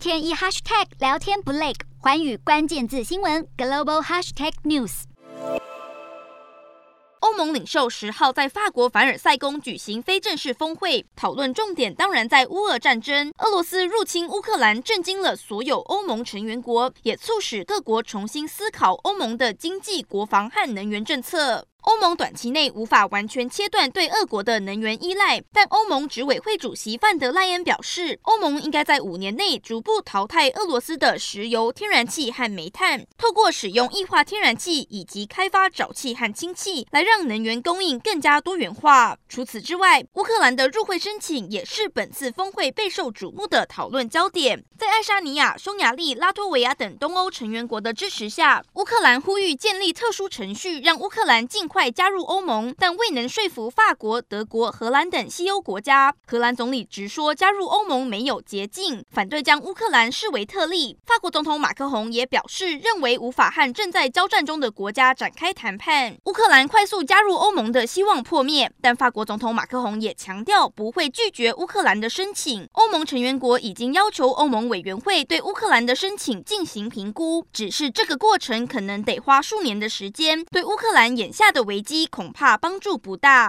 天一 hashtag 聊天不累，寰宇关键字新闻 global hashtag news。欧盟领袖十号在法国凡尔赛宫举行非正式峰会，讨论重点当然在乌俄战争。俄罗斯入侵乌克兰，震惊了所有欧盟成员国，也促使各国重新思考欧盟的经济、国防和能源政策。欧盟短期内无法完全切断对俄国的能源依赖，但欧盟执委会主席范德赖恩表示，欧盟应该在五年内逐步淘汰俄罗斯的石油、天然气和煤炭，透过使用液化天然气以及开发沼气和氢气，来让能源供应更加多元化。除此之外，乌克兰的入会申请也是本次峰会备受瞩目的讨论焦点。在爱沙尼亚、匈牙利、拉脱维亚等东欧成员国的支持下，乌克兰呼吁建立特殊程序，让乌克兰尽。快加入欧盟，但未能说服法国、德国、荷兰等西欧国家。荷兰总理直说加入欧盟没有捷径，反对将乌克兰视为特例。法国总统马克宏也表示，认为无法和正在交战中的国家展开谈判。乌克兰快速加入欧盟的希望破灭，但法国总统马克宏也强调不会拒绝乌克兰的申请。欧盟成员国已经要求欧盟委员会对乌克兰的申请进行评估，只是这个过程可能得花数年的时间，对乌克兰眼下的危机恐怕帮助不大。